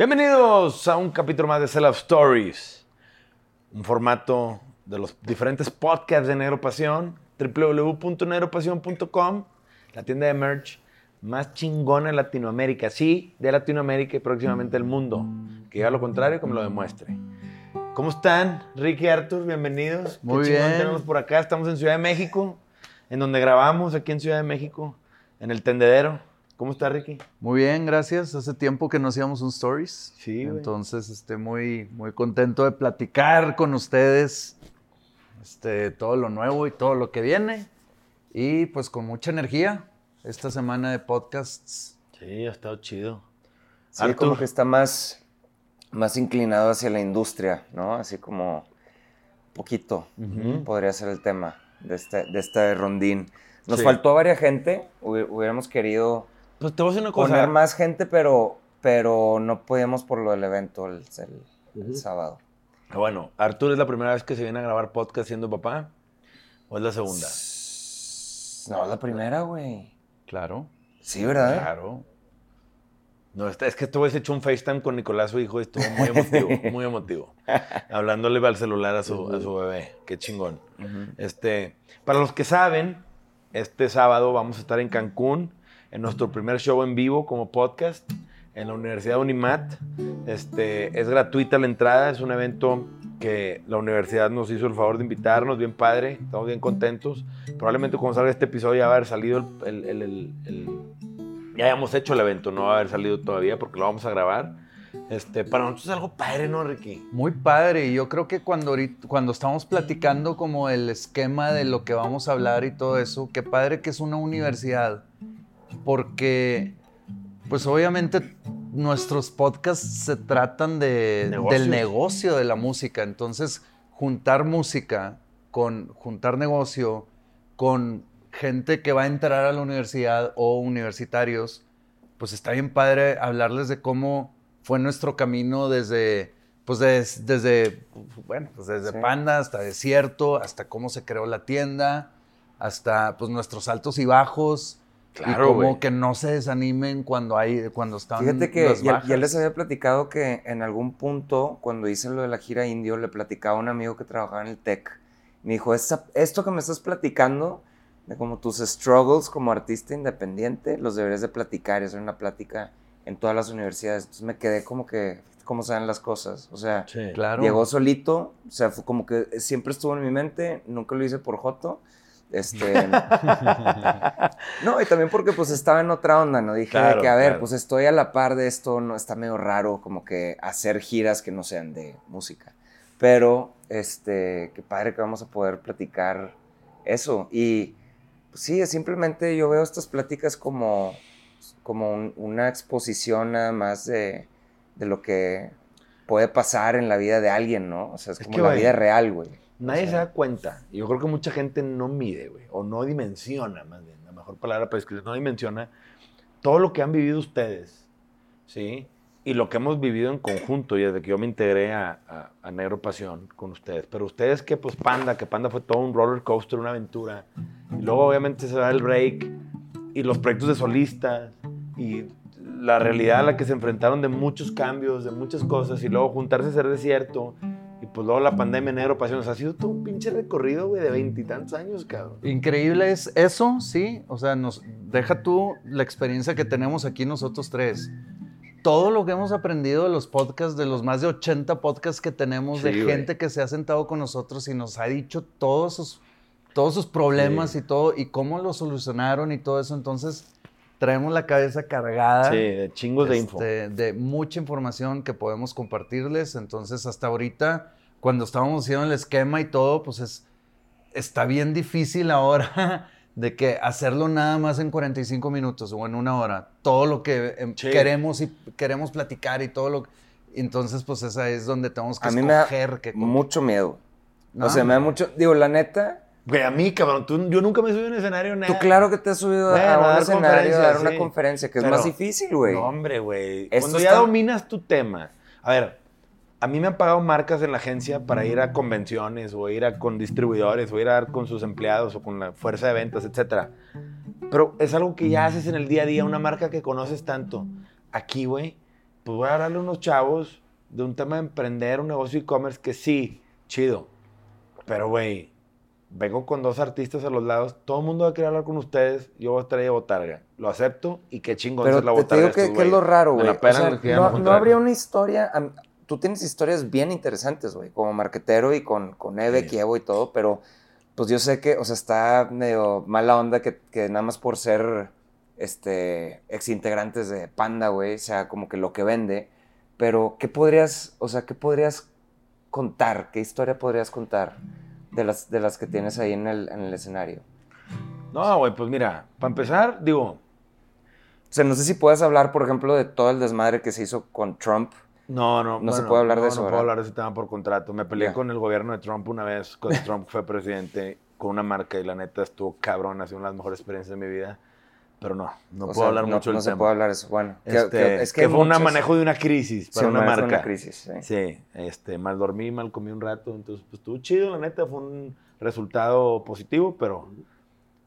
Bienvenidos a un capítulo más de Sell Out Stories, un formato de los diferentes podcasts de Negro Pasión, www.negropasión.com, la tienda de merch más chingona en Latinoamérica, sí, de Latinoamérica y próximamente del mundo, que diga lo contrario que me lo demuestre. ¿Cómo están, Ricky y Arthur? Bienvenidos. Muy Qué chingón bien. tenerlos por acá. Estamos en Ciudad de México, en donde grabamos aquí en Ciudad de México, en el tendedero. ¿Cómo está, Ricky? Muy bien, gracias. Hace tiempo que no hacíamos un stories. Sí, güey. Entonces, estoy muy, muy contento de platicar con ustedes este, todo lo nuevo y todo lo que viene. Y pues con mucha energía esta semana de podcasts. Sí, ha estado chido. Sí, Arthur. como que está más, más inclinado hacia la industria, ¿no? Así como poquito podría ser el tema de este, de este rondín. Nos Sí. faltó varias gente, hubi- hubiéramos querido Pues te voy a decir una cosa. poner más gente, pero, pero no podíamos por lo del evento el, el- el sábado. Bueno, Artur es la primera vez que se viene a grabar podcast siendo papá. ¿O es la segunda? No, la primera, güey. Claro, Sí, ¿verdad? claro. No, está- es que güey se echó un FaceTime con Nicolás, su hijo, y estuvo muy emotivo, muy emotivo. Hablándole al celular a su, a su bebé. Qué chingón. Este, para los que saben, este sábado vamos a estar en Cancún, en nuestro primer show en vivo como podcast, en la Universidad Unimat. Este, es gratuita la entrada, es un evento que la universidad nos hizo el favor de invitarnos, bien padre, estamos bien contentos. Probablemente cuando salga este episodio ya va a haber salido el, el- el- ya hayamos hecho el evento, no va a haber salido todavía porque lo vamos a grabar. Este, para nosotros es algo padre, ¿no, Ricky? Muy padre. Yo creo que cuando, cuando estamos platicando como el esquema de lo que vamos a hablar y todo eso, qué padre que es una universidad. Porque, pues obviamente nuestros podcasts se tratan de, Negocios. del negocio de la música. Entonces, juntar música con juntar negocio con gente que va a entrar a la universidad o universitarios, pues está bien padre hablarles de cómo fue nuestro camino desde, pues des- desde, bueno, pues desde Sí. Panda hasta Desierto, hasta cómo se creó la tienda, hasta pues nuestros altos y bajos. Claro, y cómo güey. que no se desanimen cuando hay, cuando están Fíjate que las ya, bajas. ya les había platicado que en algún punto, cuando hice lo de la gira indio, le platicaba a un amigo que trabajaba en el TEC. Me dijo, "Esa- esto que me estás platicando, de como tus struggles como artista independiente, los deberías de platicar, y hacer una plática en todas las universidades. Entonces me quedé como que, ¿cómo se dan las cosas? O sea, Sí. Claro. llegó solito, o sea, fue como que siempre estuvo en mi mente, nunca lo hice por Joto. Este, no, y también porque pues estaba en otra onda, ¿no? Dije de Claro, que, a ver, claro. pues estoy a la par de esto, no está medio raro como que hacer giras que no sean de música. Pero, este, qué padre que vamos a poder platicar eso. Y pues, sí, simplemente yo veo estas pláticas como, como un- una exposición nada más de, de lo que puede pasar en la vida de alguien, ¿no? O sea, es, Es como la vida real, güey. Nadie O se sea, da cuenta. Y yo creo que mucha gente no mide, güey. O no dimensiona, más bien. La mejor palabra para escribir, no dimensiona todo lo que han vivido ustedes. ¿Sí? Y lo que hemos vivido en conjunto, y desde que yo me integré a, a- a Negro Pasión con ustedes. Pero ustedes que, pues, Panda, que Panda fue todo un roller coaster, una aventura. Y luego, obviamente, se da el break. Y los proyectos de solistas. Y la realidad a la que se enfrentaron de muchos cambios, de muchas cosas. Y luego juntarse a ser desierto. Pues luego la pandemia, negro, pasión. O sea, ha sido todo un pinche recorrido, güey, de veintitantos años, cabrón. Increíble es eso, sí. O sea, nos deja tú la experiencia que tenemos aquí nosotros tres. Todo lo que hemos aprendido de los podcasts, de los más de 80 podcasts que tenemos, de Sí, güey. gente que se ha sentado con nosotros y nos ha dicho todos sus, todos sus problemas Sí. y todo, y cómo lo solucionaron y todo eso. Entonces, traemos la cabeza cargada. Sí, de chingos de info. este, de mucha información que podemos compartirles. Entonces, hasta ahorita, cuando estábamos haciendo el esquema y todo, pues es, está bien difícil ahora de que hacerlo nada más en 45 minutos o en una hora. Todo lo que em, Sí. queremos y queremos platicar y todo lo entonces pues esa es donde tenemos que A mí me da escoger qué mucho miedo. No, o sea, me da mucho, digo, la neta, Güey, a mí, cabrón, tú- yo nunca me subí a un escenario, nada. Tú claro que te has subido Bueno, a a un dar escenario a dar una sí. conferencia, que es Pero- más difícil, güey. No, hombre, güey. Cuando ya está- dominas tu tema. A ver, a mí me han pagado marcas en la agencia para ir a convenciones o ir a, con distribuidores o ir a con sus empleados o con la fuerza de ventas, etcétera. Pero es algo que ya haces en el día a día, una marca que conoces tanto. Aquí, güey, pues voy a hablarle a unos chavos de un tema de emprender un negocio e-commerce que sí, chido. Pero, güey, vengo con dos artistas a los lados, todo el mundo va a querer hablar con ustedes, yo voy a estar a botarga. Lo acepto y qué chingón Pero es la te, te botarga. digo que, estos que es lo raro, güey. O sea, no, no habría una historia. Tú tienes historias bien interesantes, güey, como marquetero y con, con Eve, Sí. Kievo y todo, pero pues yo sé que, o sea, está medio mala onda que, que nada más por ser este, exintegrantes de Panda, güey, sea como que lo que vende. Pero, ¿qué podrías, o sea, qué podrías contar? ¿Qué historia podrías contar de las, de las que tienes ahí en el, en el escenario? No, güey, pues mira, para empezar, digo, O sea, no sé si puedes hablar, por ejemplo, de todo el desmadre que se hizo con Trump. No, no, No se puede hablar de no, eso, No ¿verdad? puedo hablar de ese tema por contrato. Me peleé Ya. con el gobierno de Trump una vez, cuando Trump fue presidente, con una marca y la neta estuvo cabrón, ha sido una de las mejores experiencias de mi vida. Pero no, no O puedo sea, hablar no, mucho no del se tema. puede hablar de eso. Bueno, Este, que- es que, que fue un manejo de una crisis Sí, para una manejo de marca. una crisis, sí. Sí, este, mal dormí, mal comí un rato, entonces pues estuvo chido, la neta, fue un resultado positivo, pero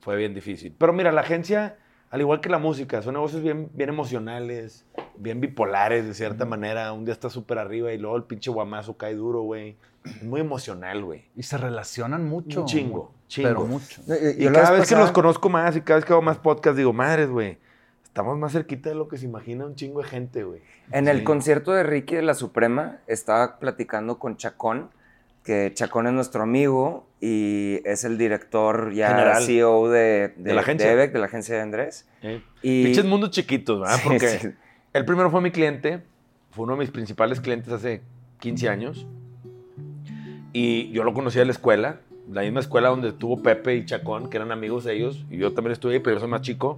fue bien difícil. Pero mira, la agencia, al igual que la música, son negocios bien, bien emocionales, bien bipolares de cierta manera. Un día está súper arriba y luego el pinche guamazo cae duro, güey. Es muy emocional, güey. Y se relacionan mucho. Un chingo, chingo. Pero mucho. No, y- Y cada vez que los conozco más y cada vez que hago más podcast, digo, madres, güey, estamos más cerquita de lo que se imagina un chingo de gente, güey. En el concierto de Ricky de la Suprema estaba platicando con Chacón, que Chacón es nuestro amigo y es el director ya General. CEO de, De la agencia. EVEC, de la agencia de Andrés. Y, Pinches mundos chiquitos, ¿verdad? Sí, Porque sí. el primero fue mi cliente, fue uno de mis principales clientes hace 15 años. Y yo lo conocí de la escuela, la misma escuela donde estuvo Pepe y Chacón, que eran amigos de ellos. Y yo también estuve ahí, pero yo soy más chico.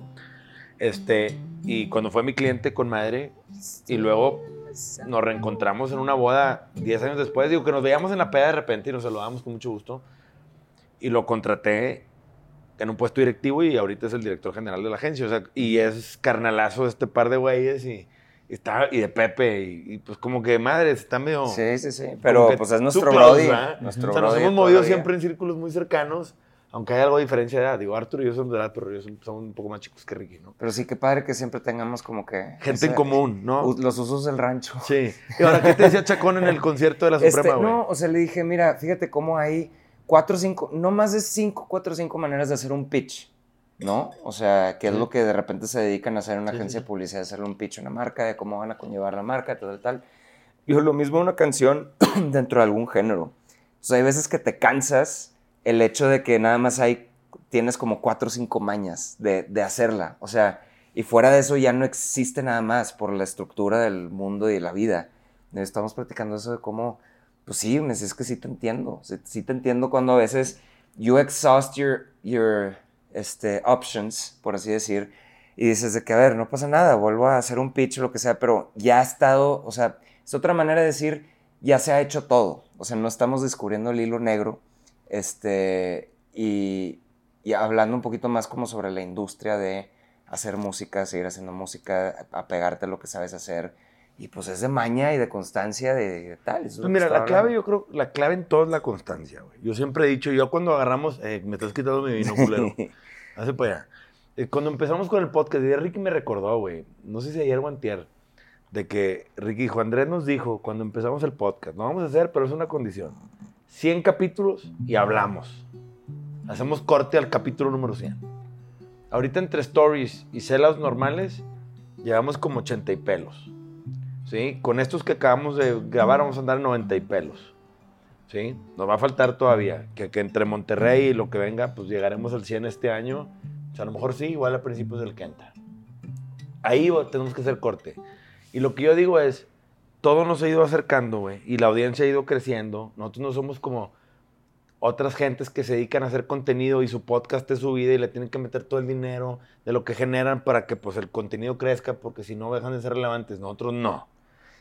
Este, y cuando fue mi cliente con madre, y luego nos reencontramos en una boda 10 años después, digo que nos veíamos en la peda de repente y nos saludamos con mucho gusto. Y lo contraté en un puesto directivo y ahorita es el director general de la agencia. O sea, y es carnalazo de este par de güeyes y, y está, y de Pepe. Y, y pues como que madre, está medio... Sí, sí, sí. Pero pues es nuestro brody. Nuestro o sea, nos hemos movido toda la vida. siempre en círculos muy cercanos, aunque hay algo de diferencia de edad. Digo, Arturo y yo somos de edad, pero yo som- somos un poco más chicos que Ricky, ¿no? Pero sí, qué padre que siempre tengamos como que... Gente ese- en común, ¿no? Los usos del rancho. Sí. Y ahora, ¿qué te decía Chacón en el concierto de la Este, Suprema, güey? no, o sea, le dije, mira, fíjate cómo hay cuatro o cinco, no más de cinco, cuatro o cinco maneras de hacer un pitch, ¿no? O sea, que es Sí. lo que de repente se dedican a hacer en una Sí, agencia sí. de publicidad, hacerle un pitch a una marca, de cómo van a conllevar la marca, tal, tal. Y lo mismo una canción dentro de algún género. O sea, hay veces que te cansas el hecho de que nada más hay, tienes como cuatro o cinco mañas de, de hacerla. O sea, y fuera de eso ya no existe nada más por la estructura del mundo y de la vida. Estamos platicando eso de cómo, pues sí, es que sí te entiendo. Sí, sí te entiendo cuando a veces you exhaust your, your este, options, por así decir, y dices de que, a ver, no pasa nada, vuelvo a hacer un pitch o lo que sea, pero ya ha estado, o sea, es otra manera de decir, ya se ha hecho todo. O sea, no estamos descubriendo el hilo negro, este, y, y hablando un poquito más como sobre la industria de hacer música, seguir haciendo música, apegarte a lo que sabes hacer. Y pues es de maña y de constancia de, de tal. Pues mira, la clave, hablando. yo creo, la clave en todo es la constancia, güey. Yo siempre he dicho, yo cuando agarramos, eh, me estás quitando mi vino culero, hace para allá. Eh, cuando empezamos con el podcast, Ricky me recordó, güey, no sé si ayer o antier, de que Ricky dijo, Andrés nos dijo, cuando empezamos el podcast, no vamos a hacer, pero es una condición, 100 capítulos y hablamos. Hacemos corte al capítulo número 100. Ahorita entre stories y celas normales, llevamos como 80 y pelos. ¿Sí? Con estos que acabamos de grabar vamos a andar en 90 y pelos. ¿sí? Nos va a faltar todavía, que, entre Monterrey y lo que venga, pues llegaremos al 100 este año. O sea, a lo mejor sí, igual a principios del que entra. Ahí tenemos que hacer corte. Y lo que yo digo es, todo nos ha ido acercando, güey, y la audiencia ha ido creciendo. Nosotros no somos como otras gentes que se dedican a hacer contenido y su podcast es su vida y le tienen que meter todo el dinero de lo que generan para que pues el contenido crezca, porque si no dejan de ser relevantes. Nosotros no.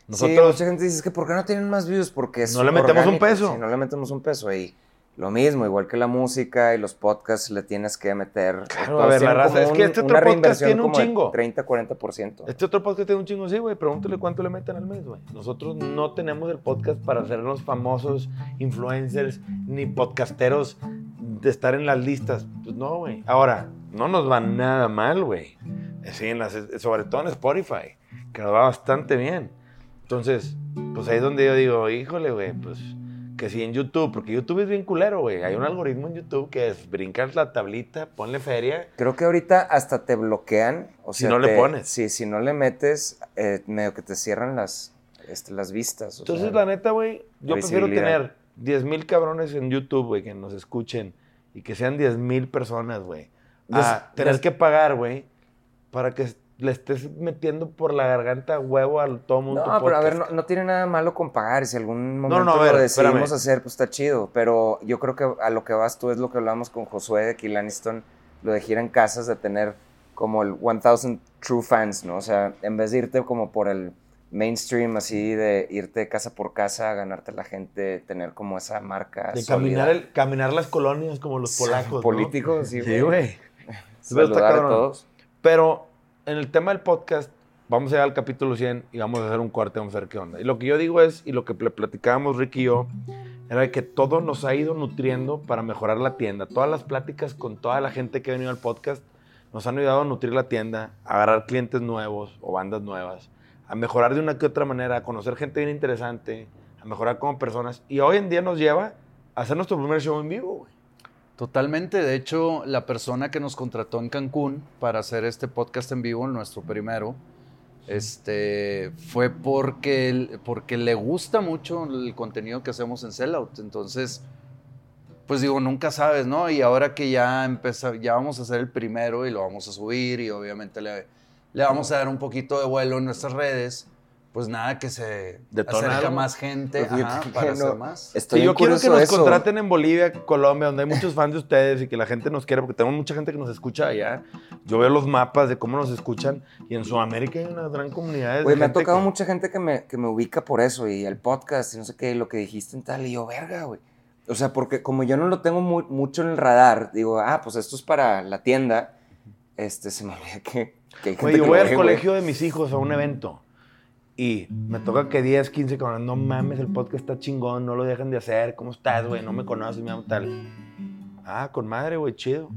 Sí, Nosotros mucha gente dice, es que ¿por qué no tienen más views? Porque es No le metemos un orgánico, peso. sí, no le metemos un peso. Y lo mismo, igual que la música y los podcasts, le tienes que meter. Claro, a ver, la raza, es que este un- otro podcast tiene un chingo. 30, 40%. Este otro podcast tiene un chingo, sí, güey. Pregúntale cuánto le meten al mes, güey. Nosotros no tenemos el podcast para hacernos famosos, influencers, ni podcasteros de estar en las listas. Pues no, güey. Ahora, no nos va nada mal, güey. Sí, en las- sobre todo en Spotify, que nos va bastante bien. Entonces, pues ahí es donde yo digo, híjole, güey, pues que sí en YouTube, porque YouTube es bien culero, güey. Hay un algoritmo en YouTube que es brincar la tablita, ponle feria. Creo que ahorita hasta te bloquean. O Si sea, no le pones. Sí, si no le metes, eh, medio que te cierran las, este, las vistas. o Entonces, sea, la neta, güey, yo prefiero tener 10 mil cabrones en YouTube, güey, que nos escuchen y que sean 10 mil personas, güey. A Des- tener des- que pagar, güey, para que le estés metiendo por la garganta huevo a todo mundo. No, pero a ver, no, no tiene nada malo con pagar. Si algún momento no, a ver, lo decidimos espérame. hacer, pues está chido. Pero yo creo que a lo que vas tú es lo que hablamos con Josué de Kill Aniston, lo de gira en casas, de tener como el 1000 true fans, ¿no? O sea, en vez de irte como por el mainstream, así de irte casa por casa, ganarte la gente, tener como esa marca. De sólida. caminar, el- caminar las colonias como los polacos. ¿no? Políticos, sí, Sí, güey. Saludar a todos. Pero en el tema del podcast, vamos a llegar al capítulo 100 y vamos a hacer un corte, vamos a ver qué onda. Y lo que yo digo es, y lo que platicábamos Ricky y yo, era que todo nos ha ido nutriendo para mejorar la tienda. Todas las pláticas con toda la gente que ha venido al podcast nos han ayudado a nutrir la tienda, a agarrar clientes nuevos o bandas nuevas, a mejorar de una que otra manera, a conocer gente bien interesante, a mejorar como personas. Y hoy en día nos lleva a hacer nuestro primer show en vivo, güey. Totalmente. De hecho, la persona que nos contrató en Cancún para hacer este podcast en vivo, nuestro primero, este, fue porque, porque le gusta mucho el contenido que hacemos en Sellout. Entonces, pues digo, nunca sabes, ¿no? Y ahora que ya empezó, ya vamos a hacer el primero y lo vamos a subir y obviamente le, le vamos a dar un poquito de vuelo en nuestras redes, pues nada, que se Detona acerca más gente Pues ajá, para no- hacer más. Estoy Sí, yo quiero que nos eso. contraten en Bolivia, Colombia, donde hay muchos fans de ustedes y que la gente nos quiere, porque tenemos mucha gente que nos escucha allá. Yo veo los mapas de cómo nos escuchan y en Sudamérica hay una gran comunidad. de Güey, me ha tocado que- mucha gente que me, que me ubica por eso y el podcast y no sé qué, y lo que dijiste en tal, y yo, verga, güey. O sea, porque como yo no lo tengo mu- mucho en el radar, digo, ah, pues esto es para la tienda, este, se me olvida que, que hay gente Güey, yo que voy lo al ve, colegio de mis hijos a un evento y me toca que 10, 15 cabrones, no mames, el podcast está chingón, no lo dejan de hacer, ¿cómo estás, güey? No me conoces, me llamo tal. Ah, con madre, güey, chido.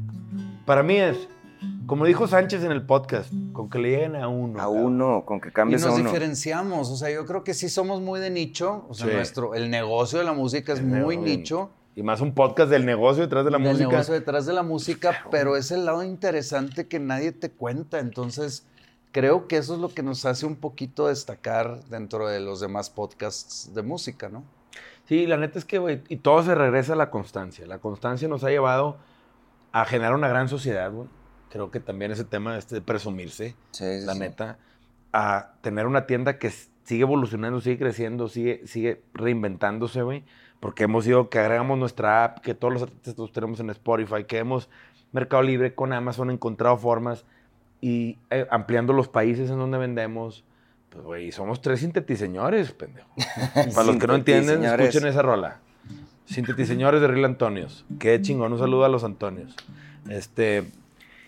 Para mí es, como dijo Sánchez en el podcast, con que le lleguen a uno. A cabrón. uno, con que Y cambies a nos uno. diferenciamos, o sea, yo creo que sí somos muy de nicho, o sea, Sí. nuestro, el negocio de la música es El muy negocio. nicho, Y más un podcast del negocio detrás de la del música. negocio detrás de la música, pero es el lado interesante que nadie te cuenta, entonces creo que eso es lo que nos hace un poquito destacar dentro de los demás podcasts de música, ¿no? Sí, la neta es que, güey, y todo se regresa a la constancia. La constancia nos ha llevado a generar una gran sociedad, güey. Creo que también ese tema este de presumirse, Sí, sí, la sí. neta, a tener una tienda que sigue evolucionando, sigue creciendo, sigue, sigue reinventándose, güey. Porque hemos ido, que agregamos nuestra app, que todos los artistas los tenemos en Spotify, que hemos Mercado Libre con Amazon encontrado formas y eh, ampliando los países en donde vendemos. Pues, güey, somos tres sintetiseñores, pendejo. Para los que no entienden, escuchen esa rola. Sintetiseñores de Real Antonios. Qué chingón, un saludo a los Antonios. Este,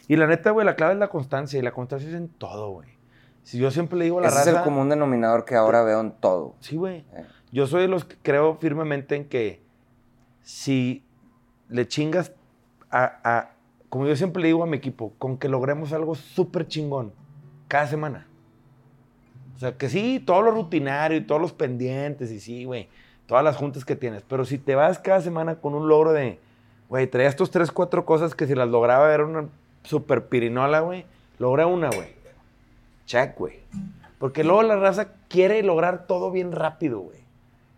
y la neta, güey, la clave es la constancia. Y la constancia es en todo, güey. Si yo siempre le digo a la Ese raza... es el común denominador que ahora veo en todo. Sí, güey. Eh. Yo soy de los que creo firmemente en que si le chingas a, a- como yo siempre le digo a mi equipo, con que logremos algo súper chingón cada semana. O sea, que sí, todo lo rutinario y todos los pendientes y sí, güey, todas las juntas que tienes. Pero si te vas cada semana con un logro de, güey, traía estos tres, cuatro cosas que si las lograba era una súper pirinola, güey, logré una, güey. Check, güey. Porque luego la raza quiere lograr todo bien rápido, güey.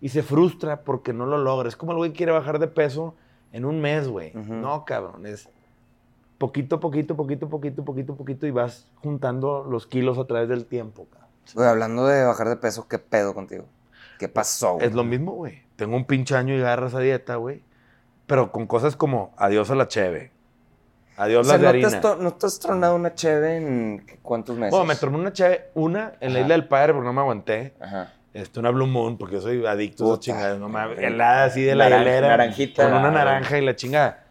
Y se frustra porque no lo logra. Es como el güey quiere bajar de peso en un mes, güey. No, cabrón. Es poquito, poquito, poquito, poquito, poquito, poquito y vas juntando los kilos a través del tiempo. Güey, hablando de bajar de peso, ¿qué pedo contigo? ¿Qué pasó, güey? Es lo mismo, güey. Tengo un pinche año y agarras a dieta, güey. Pero con cosas como adiós a la cheve. Adiós O sea, las de ¿no te, harina. has to- ¿no te has tronado una cheve en cuántos meses? Bueno, me tomé una cheve, una en la isla del padre porque no me aguanté. Ajá. Este, una Blue Moon, porque yo soy adicto a esas Puta. chingadas, no mames. Helada así de la Naran- hielera. naranjita. Con una naranja y la chingada.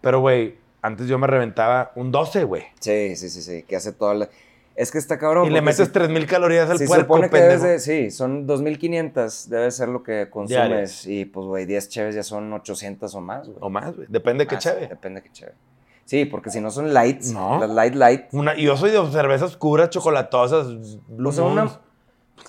Pero, güey, antes yo me reventaba un 12, güey. Sí, sí, sí, sí, que hace toda la... Es que está cabrón. Y le metes si- 3000 calorías al si se puerco, supone que pendejo. de... Sí, son 2500, debe ser lo que consumes. Y pues, güey, 10 cheves ya son 800 o más, güey. O más, güey. Depende de qué cheve. Depende de qué cheve. Sí, porque si no son lights, No. las light light, Una, y yo soy de cervezas oscuras, chocolatosas, Blue O sea, una-.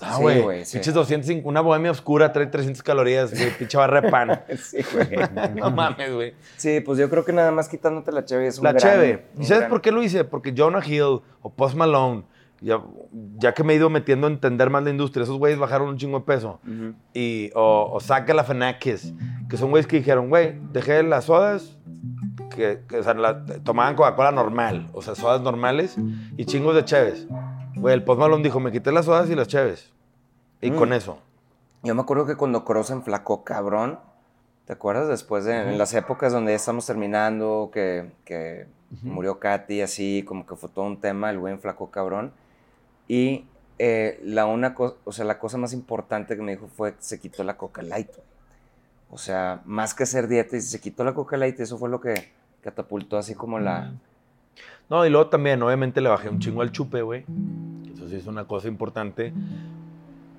Ah, güey. sí. Pinches 205, una bohemia oscura trae 300 calorías, güey. Pinche barra de pan. Sí, güey. no mames, güey. Sí, pues yo creo que nada más quitándote la cheve es un La gran- cheve. ¿Y sabes gran- por qué lo hice? Porque Jonah Hill o Post Malone, ya, ya que me he ido metiendo a entender más la industria, esos güeyes bajaron un chingo de peso. Ujú. Y, o, o Saca la Fenakis, que son güeyes que dijeron, güey, dejé las sodas, que, que, o sea, la- tomaban Coca-Cola normal, o sea, sodas normales y chingos de cheves. Güey, el Post Malone dijo, me quité las sodas y las cheves. Y Mm. con eso. Yo me acuerdo que cuando Cross enflacó cabrón, ¿te acuerdas? Después de en las épocas donde ya estamos terminando, que, que murió Katy, así, como que fue todo un tema, el güey enflacó cabrón. Y eh, la, una co- o sea, la cosa más importante que me dijo fue que se quitó la Coca Light. O sea, más que hacer dieta, y se quitó la Coca Light, eso fue lo que catapultó así como la... No, y luego también, obviamente, le bajé un chingo al chupe, güey. Eso sí es una cosa importante.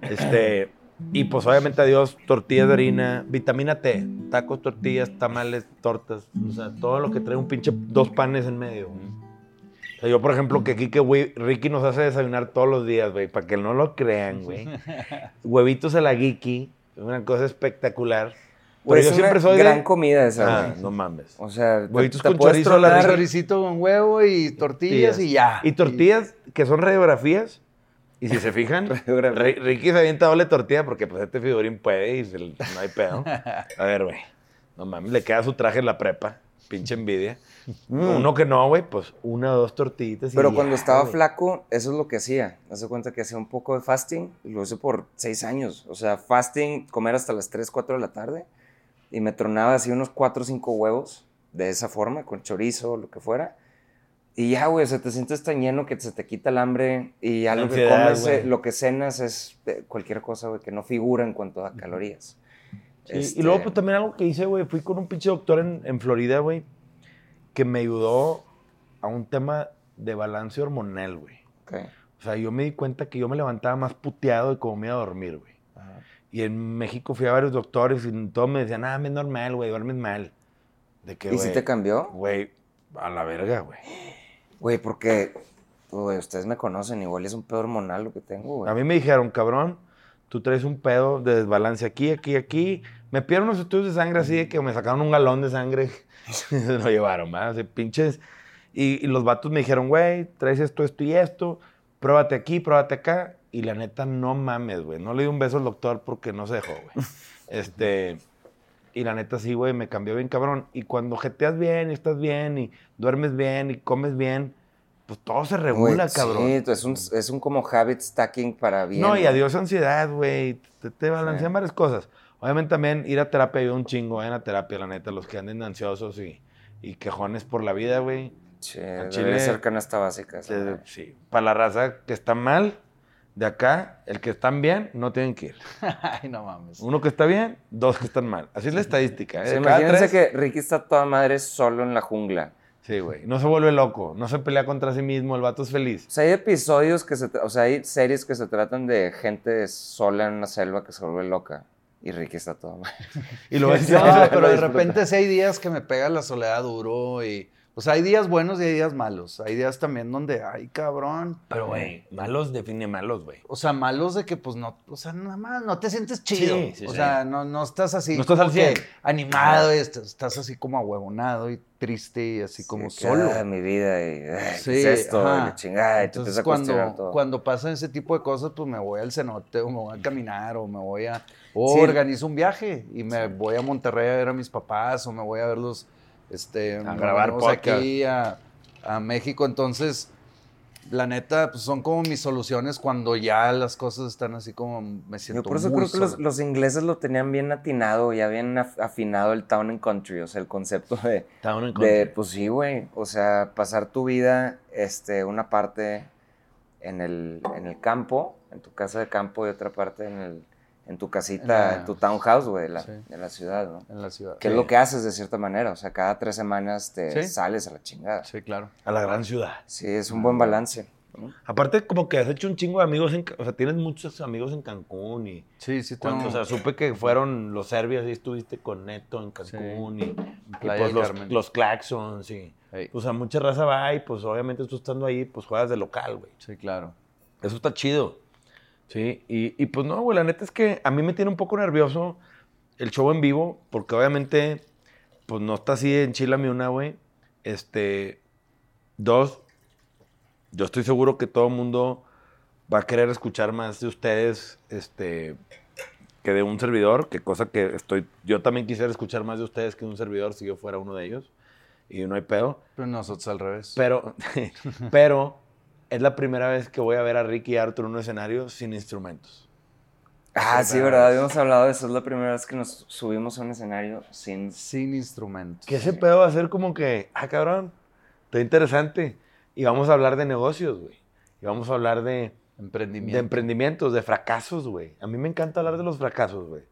Este, y pues obviamente adiós, tortillas de harina, vitamina T, tacos, tortillas, tamales, tortas, o sea, todo lo que trae un pinche dos panes en medio. güey. O sea, yo, por ejemplo, que aquí que güey, Ricky nos hace desayunar todos los días, güey, para que no lo crean, güey. Huevitos a la Geeky, una cosa espectacular. Pero Güey, yo es siempre una soy gran de... comida esa, Ah, no mames. O sea, Huevitos con chorizo la. Choricito con huevo y tortillas y ya. Y tortillas que son radiografías. Y si se fijan, Ricky se avienta doble tortilla porque pues este figurín puede y se le- no hay pedo. A ver, güey. No mames, le queda su traje en la prepa. Pinche envidia. Uno que no, güey, pues una o dos tortillitas. y Mm. Pero ya, cuando estaba güey. flaco, eso es lo que hacía. Hace cuenta que hacía un poco de fasting y lo hice por seis años. O sea, fasting, comer hasta las 3, 4 de la tarde y me tronaba así unos 4 o 5 huevos de esa forma, con chorizo o lo que fuera. Y ya, güey, o sea, te sientes tan lleno que se te quita el hambre y ya lo que comes, eh, lo que cenas es eh, cualquier cosa, güey, que no figura en cuanto a calorías. Sí, Este, Y luego, pues también algo que hice, güey, fui con un pinche doctor en, en Florida, güey, que me ayudó a un tema de balance hormonal, güey. ok. O sea, yo me di cuenta que yo me levantaba más puteado de cómo me iba a dormir, güey. Y en México fui a varios doctores y todos me decían, ah, es normal, güey, duermes mal. De que, ¿Y si güey, te cambió? Güey, a la verga, güey. Güey, porque, güey, ustedes me conocen, igual es un pedo hormonal lo que tengo, güey. A mí me dijeron, cabrón, tú traes un pedo de desbalance aquí, aquí, aquí. Me pidieron unos estudios de sangre así de que me sacaron un galón de sangre. se lo llevaron, ¿verdad? O sea, pinches. Y, y los vatos me dijeron, güey, traes esto, esto y esto. Pruébate aquí, pruébate acá. Y la neta, no mames, güey. No le di un beso al doctor porque no se dejó, güey. Este. Y la neta, sí, güey, me cambió bien cabrón. Y cuando jeteas bien y estás bien y duermes bien y comes bien, pues todo se regula, Güey, cabrón. Sí, es un, es un como habit stacking para bien. No, y adiós ansiedad, güey. Te, te balancean Sí. varias cosas. Obviamente también ir a terapia ayuda un chingo, vayan a terapia, la neta, los que anden ansiosos y, y quejones por la vida, güey. Sí, Al debe chile- ser canasta básica. Sí. Para la raza que está mal, de acá, el que están bien, no tienen que ir. Ay, no mames. Uno que está bien, dos que están mal. Así es la estadística. ¿eh? Sí, imagínense tres- que Ricky está toda madre solo en la jungla. Sí, güey. No se vuelve loco, no se pelea contra sí mismo, el vato es feliz. O sea, hay episodios que se... tra- O sea, hay series que se tratan de gente sola en una selva que se vuelve loca. Y Ricky está toda madre. Y lo ves No, pero de repente sí hay días que me pega la soledad duro y... O sea, hay días buenos y hay días malos. Hay días también donde, ay, cabrón. Pero, güey, malos define malos, güey. O sea, malos de que, pues, no, o sea, nada más, no te sientes chido. Sí, sí, o sí. sea, no, no estás así No estás al 100. que animado, y estás, estás así como ahuevonado y triste y así como solo. "Ah, mi vida y... ay, Sí, ¿Qué es esto? ajá. Y la chingada. Y te Entonces, a cuestionar cuando, todo. cuando pasan ese tipo de cosas, pues me voy al cenote o me voy a caminar o me voy a... O Sí. organizo un viaje y me voy a Monterrey a ver a mis papás o me voy a verlos, este... nos grabar venimos aquí a, a México. Entonces, la neta, pues son como mis soluciones cuando ya las cosas están así como me siento Yo por eso muy creo que los, solo. los ingleses lo tenían bien atinado, ya bien af- afinado el town and country, o sea, el concepto de, Estaban en de contra. pues sí, güey, o sea, pasar tu vida, este, una parte en el, en el campo, en tu casa de campo y otra parte en, el, en tu casita, En la- en tu townhouse, güey, de la, Sí. de la ciudad, ¿no? En la ciudad. Que es lo que haces de cierta manera, o sea, cada tres semanas te Sí. sales a la chingada. Sí, claro. A la gran ciudad. Sí, es un buen balance. ¿no? Aparte, como que has hecho un chingo de amigos en... O sea, tienes muchos amigos en Cancún y... Sí, sí, Cuando, o sea, supe que fueron los serbios y estuviste con Neto en Cancún y, y Playa pues los, Carmen. los claxons y... Ey. O sea, mucha raza va y pues obviamente tú estando ahí, pues juegas de local, güey. Sí, claro. Eso está chido. Sí, y, y pues no, güey, la neta es que a mí me tiene un poco nervioso el show en vivo, porque obviamente, pues no está así en Chile una, güey. Este, dos, yo estoy seguro que todo el mundo va a querer escuchar más de ustedes, este, que de un servidor, que cosa que estoy, yo también quisiera escuchar más de ustedes que de un servidor si yo fuera uno de ellos, y no hay pedo. Pero nosotros al revés. Pero, pero es la primera vez que voy a ver a Ricky y Arthur en un escenario sin instrumentos. Ah, sí, verdad, habíamos hablado de eso. Es la primera vez que nos subimos a un escenario sin. Sin instrumentos. Que ese pedo va a ser como que, ah, cabrón, está interesante. Y vamos a hablar de negocios, güey. Y vamos a hablar de, Emprendimiento. de emprendimientos, de fracasos, güey. A mí me encanta hablar de los fracasos, güey.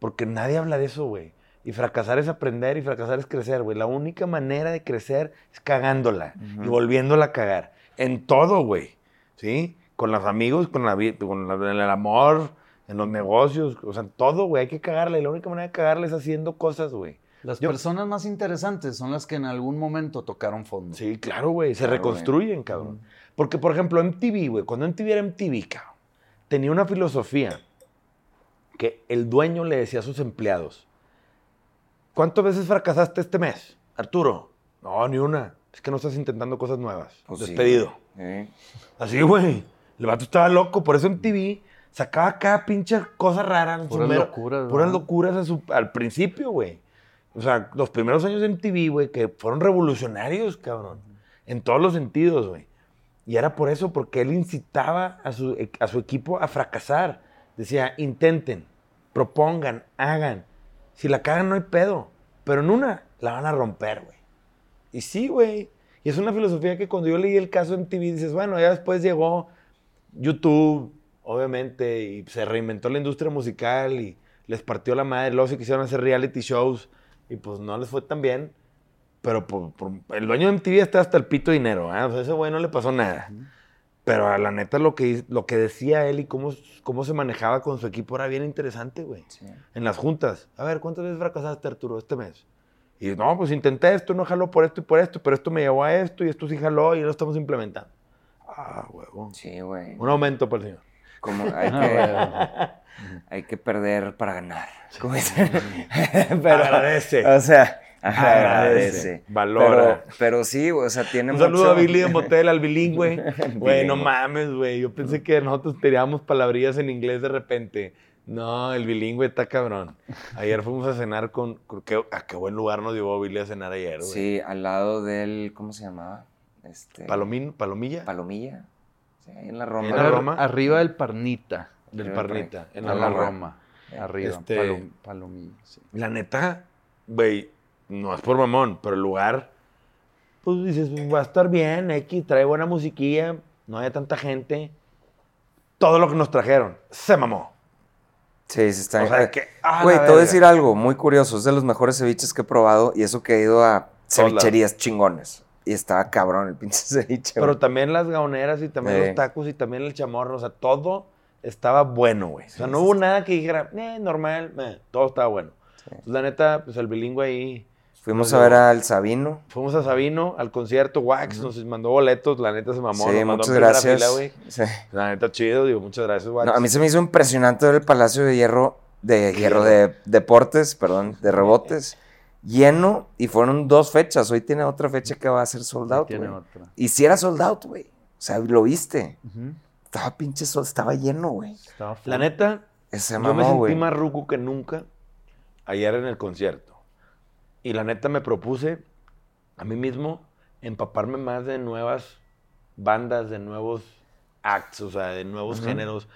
Porque nadie habla de eso, güey. Y fracasar es aprender y fracasar es crecer, güey. La única manera de crecer es cagándola y volviéndola a cagar. En todo, güey. ¿Sí? Con los amigos, con, la, con la- el amor, en los negocios. O sea, en todo, güey. Hay que cagarla. Y la única manera de cagarla es haciendo cosas, güey. Las Yo- personas más interesantes son las que en algún momento tocaron fondo. Sí, claro, güey. Se Claro, reconstruyen, cabrón. Porque, por ejemplo, MTV, güey, cuando MTV era MTV, cabrón, tenía una filosofía que el dueño le decía a sus empleados, ¿cuántas veces fracasaste este mes, Arturo? No, ni una. Es que no estás intentando cosas nuevas. Pues Despedido. Sí. Así, güey. El vato estaba loco. Por eso MTV sacaba cada pinche cosa rara. en Puras mero- locuras, Puras ¿verdad? locuras a su- al principio, güey. O sea, los primeros años de MTV, güey, que fueron revolucionarios, cabrón. En todos los sentidos, güey. Y era por eso, porque él incitaba a su, e, a su equipo a fracasar. Decía, intenten, propongan, hagan. Si la cagan, no hay pedo. Pero en una, la van a romper, güey. Y sí, güey. Y es una filosofía que cuando yo leí el caso en TV, dices, bueno, ya después llegó YouTube, obviamente, y se reinventó la industria musical y les partió la madre. Luego se quisieron hacer reality shows y pues no les fue tan bien. Pero por, por- el dueño de MTV está hasta el pito de dinero, ¿ah? O sea, ese güey no le pasó nada. Pero a la neta lo que, lo que decía él y cómo, cómo se manejaba con su equipo era bien interesante, güey. Sí. En las juntas. A ver, ¿cuántas veces fracasaste, Arturo, este mes? Y no, pues intenté esto, no jaló por esto y por esto, pero esto me llevó a esto y esto sí jaló y lo estamos implementando. Ah, huevo. Sí, güey. Un aumento para el señor. Como hay Ah, que, hay que perder para ganar. Como dicen. Pero, Agradece. O sea, Agradece. agradece. Valora. Pero, pero sí, o sea, tiene Un saludo mucho- a Billy de Motel, al bilingüe. Güey, no mames, güey. Yo pensé que nosotros teníamos palabrillas en inglés de repente. No, el bilingüe está cabrón. Ayer fuimos a cenar con... qué- a qué buen lugar nos llevó Billy a cenar ayer, güey. Sí, al lado del, ¿cómo se llamaba? Este, Palomín, Palomilla. Palomilla. Sí, ahí en la Roma. En la Roma. Arriba del Parnita. del Parnita. En En la la Roma. Roma. Arriba. Este- Palom- Palomilla. sí. La neta, güey, no es por mamón, pero el lugar, pues dices, pues, va a estar bien, X, trae buena musiquilla, no hay tanta gente. Todo lo que nos trajeron, se mamó. Sí, sí está O sea, bien. que, ah, Güey, te voy a decir algo muy curioso. Es de los mejores ceviches que he probado y eso que he ido a cevicherías chingones. Y estaba cabrón el pinche ceviche. Pero güey. también las gaoneras y también los tacos y también el chamorro, o sea, todo estaba bueno, güey. O sea, no hubo nada que dijera, eh, normal, eh, todo estaba bueno. Entonces, la neta, pues el bilingüe ahí. Fuimos a ver al Sabino. Fuimos a Sabino, al concierto, Wax, nos mandó boletos, la neta se mamó. sí, nos mandó muchas gracias. fila, güey. Sí. La neta, chido, digo, muchas gracias, Wax. No, a mí se me hizo impresionante ver el Palacio de Hierro, de Hierro de Deportes, perdón, de rebotes, lleno y fueron dos fechas. Hoy tiene otra fecha que va a ser sold out, Tiene güey. otra. Y si era sold out, güey. O sea, lo viste. Ujú. Estaba pinche sol, estaba lleno, güey. La neta, Se yo me mamó, sentí güey. más ruco que nunca ayer en el concierto. Y la neta me propuse a mí mismo empaparme más de nuevas bandas, de nuevos acts, o sea, de nuevos géneros.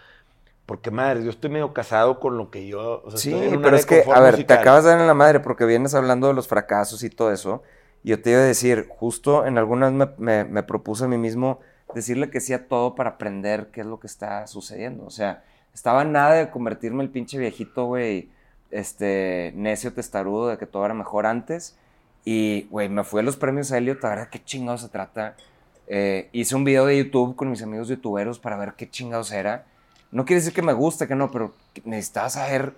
Porque, madre, yo estoy medio casado con lo que yo... o sea, Sí, estoy en un pero es que, a ver, te acabas de dar en la madre porque vienes hablando de los fracasos y todo eso. Y yo te iba a decir, justo en algunas me, me- me propuse a mí mismo decirle que sí a todo para aprender qué es lo que está sucediendo. O sea, estaba nada de convertirme el pinche viejito, güey, este, necio testarudo de que todo era mejor antes. Y, güey, me fui a los premios Elliot, a ver qué chingados se trata. Eh, hice un video de YouTube con mis amigos youtuberos para ver qué chingados era. No quiere decir que me guste, que no, pero necesitaba saber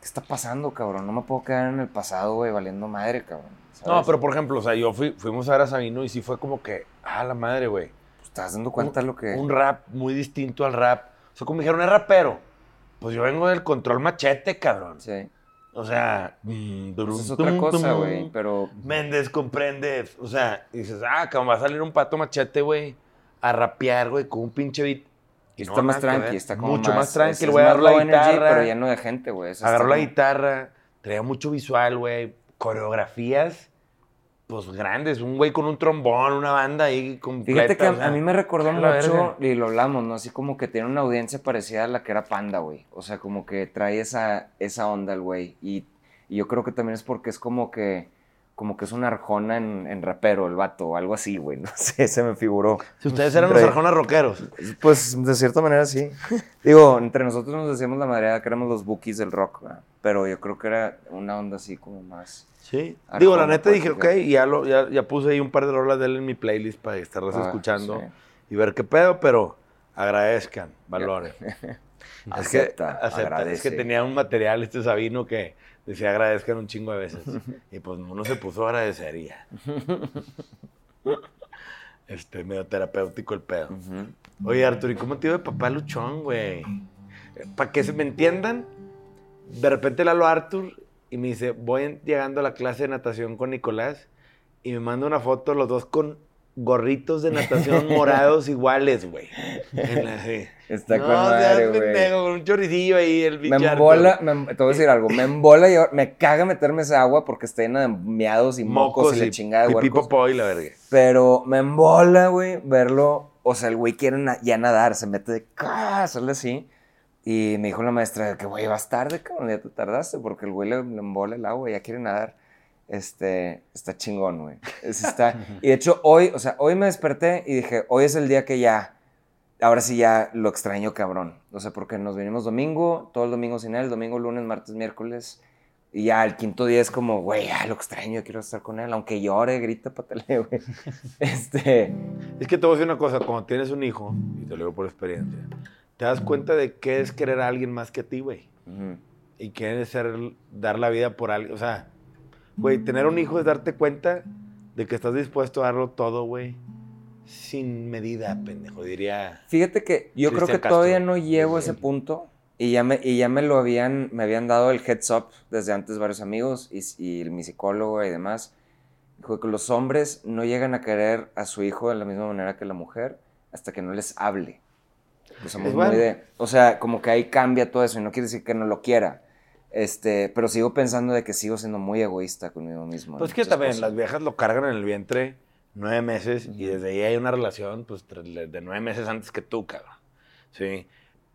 qué está pasando, cabrón. No me puedo quedar en el pasado, güey, valiendo madre, cabrón. No, pero por ejemplo, o sea, yo fui, fuimos a ver a Sabino y sí fue como que, ah, la madre, güey. Pues, ¿Te das dando cuenta un, lo que...? Un rap muy distinto al rap. O sea, como dijeron, es rapero. Pues yo vengo del control machete, cabrón. Sí. O sea, mm, Pues es otra cosa, güey. Pero Méndez comprende. O sea, dices, ah, como va a salir un pato machete, güey, a rapear, güey, con un pinche beat. Y está más tranqui, está como Mucho más, es- tranqui. es Le voy a dar más la low energy, guitarra. pero lleno de gente, güey. Agarró está la guitarra, traía mucho visual, güey, coreografías, pues grandes, un güey con un trombón, una banda ahí completa. Fíjate que a, o sea, a mí me recordó mucho, y lo hablamos, ¿no? Así como que tiene una audiencia parecida a la que era Panda, güey. O sea, como que trae esa, esa onda el güey. Y, y yo creo que también es porque es como que, como que es una arjona en, en rapero, el vato, o algo así, güey. No sé, se me figuró. Si ustedes eran los arjonas rockeros. Pues de cierta manera sí. Digo, entre nosotros nos decíamos la madre que éramos los bookies del rock, ¿verdad? Pero yo creo que era una onda así como más. Sí. Digo, la neta dije, ok, ya, lo, ya, ya puse ahí un par de rolas de él en mi playlist para estarlas Ah, escuchando sí. y ver qué pedo, pero agradezcan, valoren. Es que, Acepta, acepta, es que tenía un material este Sabino que decía agradezcan un chingo de veces. y pues uno se puso agradecería. Este, medio terapéutico el pedo. Oye, Arturo, ¿y cómo te iba de papá luchón, güey? Para que se me entiendan, de repente le hablo a Arthur y me dice, voy llegando a la clase de natación con Nicolás y me manda una foto los dos con gorritos de natación morados iguales, güey. Sí. Está no, con madre, güey. con un choricillo ahí, el Me pinche embola, me, te voy a decir algo, me embola y me caga meterme esa agua porque está llena de miados y mocos, y la chingada de huercos. y la verga. Pero me embola, güey, verlo. O sea, el güey quiere na- ya nadar, se mete de ¡ca! hacerle así. Y me dijo la maestra que, güey, vas tarde, cabrón, ya te tardaste, porque el güey le, le embola el agua, ya quiere nadar. Este, está chingón, güey. Es- está- y de hecho, hoy, o sea, hoy me desperté y dije, hoy es el día que ya, ahora sí ya lo extraño, cabrón. O sea, porque nos venimos domingo, todo el domingo sin él, domingo, lunes, martes, miércoles. Y ya el quinto día es como, güey, ya lo extraño, quiero estar con él. Aunque llore, grita, patale, güey. Este, Es que te voy a decir una cosa, cuando tienes un hijo, y te lo digo por experiencia, te das cuenta de qué es querer a alguien más que a ti, güey. ujú, y quieres ser, dar la vida por alguien. O sea, güey, tener un hijo es darte cuenta de que estás dispuesto a darlo todo, güey, sin medida, pendejo, diría. Fíjate que yo creo que Castro. todavía no llego a ese punto y ya me, y ya me lo habían, me habían dado el heads up desde antes varios amigos y, y mi psicólogo y demás. Dijo que los hombres no llegan a querer a su hijo de la misma manera que la mujer hasta que no les hable. Pues somos Es muy bueno. de- o sea, como que ahí cambia todo eso y no quiere decir que no lo quiera. Este, pero sigo pensando de que sigo siendo muy egoísta conmigo mismo. Pues que también, cosas. las viejas lo cargan en el vientre nueve meses y desde ahí hay una relación, pues, de nueve meses antes que tú, cabrón. Sí.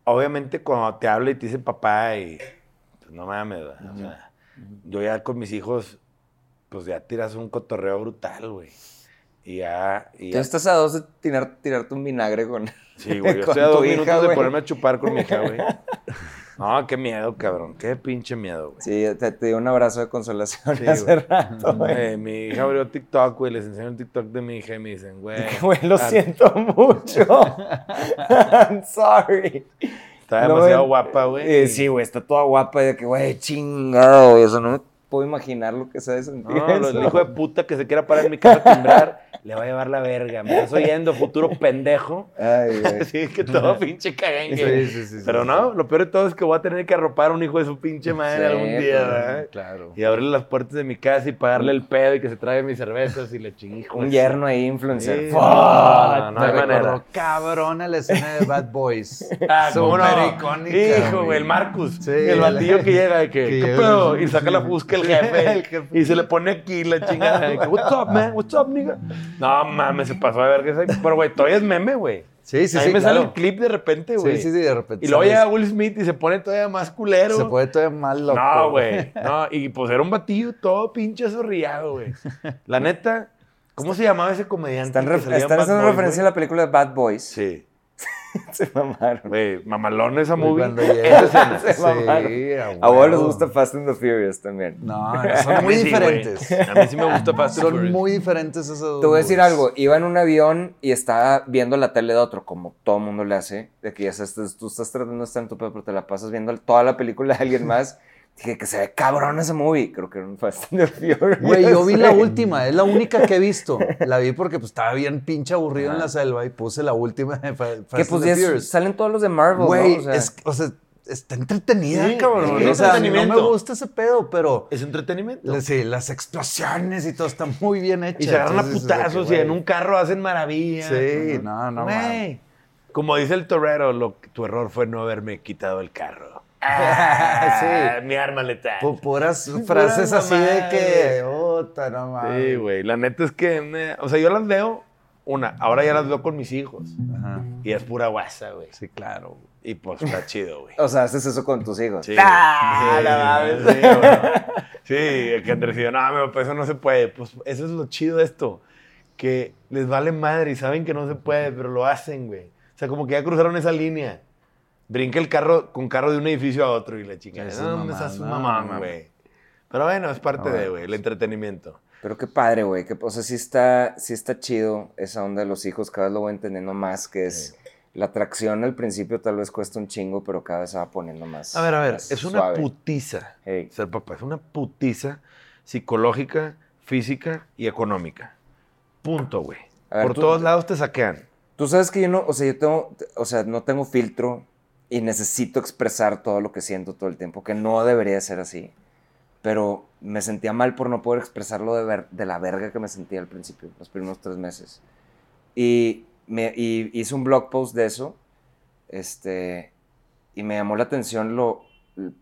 Obviamente, cuando te habla y te dice papá y. Pues no mames, ¿verdad? O sea, yo ya con mis hijos, pues ya tiras un cotorreo brutal, güey. Y ya. Y Tú estás a dos de tirar, tirarte un vinagre con... Sí, güey. Yo estoy a dos hija, minutos de ponerme a chupar con mi hija, güey. No, qué miedo, cabrón. Qué pinche miedo, güey. Sí, te, te di un abrazo de consolación Sí, hace güey. rato, güey. Eh, mi hija abrió TikTok, güey. Les enseño un TikTok de mi hija y me dicen, güey. Güey, lo siento mucho. I'm sorry. Está No, demasiado güey. guapa, güey. Eh, sí, güey, está toda guapa. Y de que, güey, chingado. güey, Eso no me puedo imaginar lo que se de sentir. No, eso. el hijo de puta que se quiera parar en mi casa a timbrar, le va a llevar la verga. Me estás oyendo, futuro pendejo. Ay, güey. Así que todo pinche cagengue. Sí, sí, sí, sí. Pero no, lo peor de todo es que voy a tener que arropar a un hijo de su pinche madre Sí, algún día, pues, ¿verdad? Claro. Y abrirle las puertas de mi casa y pagarle el pedo y que se traiga mis cervezas y le chingijo. Un yerno ahí, influencer. No, no Me hay manera. cabrona la escena de Bad Boys. Ah, ¿cómo no? Súper icónica. Hijo, güey, el Marcus. Sí, el batillo que llega de que, ¿qué pedo? Y saca la fusca el jefe. El jefe. Y se le pone aquí la chingada. What's up, man? What's up, nigga? No, mames, se pasó de ver que Pero, güey, todavía es meme, güey. Sí, sí, Ahí sí. me sale el claro. clip de repente, güey. Sí, sí, sí, de repente. Y luego sales- llega Will Smith y se pone todavía más culero. Se puede todavía más loco. No, güey. No, y pues era un batillo todo pinche zorrillado, güey. La neta, ¿cómo se llamaba ese comediante? En Bad haciendo Boys, referencia a la película de Bad Boys. Sí. Se mamaron. Güey, mamalón esa movie. Cuando llega. Se mamaron. Sí, a A vos les huevo. gusta Fast and the Furious también. No, son muy sí, diferentes. A mí sí me gusta Fast and Son Furious. muy diferentes esos dos. Te voy a decir algo, iba en un avión y estaba viendo la tele de otro, como todo mundo le hace, de que ya sabes, tú estás tratando de estar en tu pedo, pero te la pasas viendo toda la película de alguien más. Dije que se ve cabrón ese movie. Creo que era un Fast and the Furious. Güey, yo vi la última, es la única que he visto. La vi porque pues estaba bien pinche aburrido en la selva y puse la última de Fa- Fast Que and pues the ya es- Furious. salen todos los de Marvel, Güey, ¿no? O sea, es, o sea, está entretenida, Sí, cabrón. es o sea, no me gusta ese pedo, pero Es entretenimiento. le- sí, las explosiones y todo está muy bien hecho. Y se agarran a que, putazos y en un carro hacen maravillas. Sí, no, no. Güey. Como dice el torero, lo, tu error fue no haberme quitado el carro. Sí. Mi arma letal. Pu- Puras frases así de que, puta, no mames. Sí, güey. La neta es que, me- o sea, yo las veo, una, ahora ya las veo con mis hijos. Ajá. Y es pura guasa, güey. Sí, claro. Y pues está chido, güey. o sea, haces eso con tus hijos. Sí. ¡Ah, Sí, bueno. Sí, que Andrés dijo, no, pero pues eso no se puede. Pues eso es lo chido de esto. Que les vale madre y saben que no se puede, pero lo hacen, güey. O sea, como que ya cruzaron esa línea. Brinca el carro con carro de un edificio a otro y la chica. Es No, ¿dónde mamá, está su no, mamá, güey? Pero bueno, es parte No, de, güey, el entretenimiento. Pero qué padre, güey. Que, o sea, sí está, sí está chido esa onda de los hijos. Cada vez lo voy entendiendo más, que es la atracción al principio tal vez cuesta un chingo, pero cada vez se va poniendo más. A ver, a ver, es una suave. putiza Hey. ser papá. Es una putiza psicológica, física y económica. Punto, güey. Por tú- todos lados te saquean. Tú sabes que yo no, o sea, yo tengo, o sea, no tengo filtro y necesito expresar todo lo que siento todo el tiempo, que no debería ser así. Pero me sentía mal por no poder expresarlo de, ver- de la verga que me sentía al principio, los primeros tres meses. Y, me, y hice un blog post de eso, este, y me llamó la atención lo,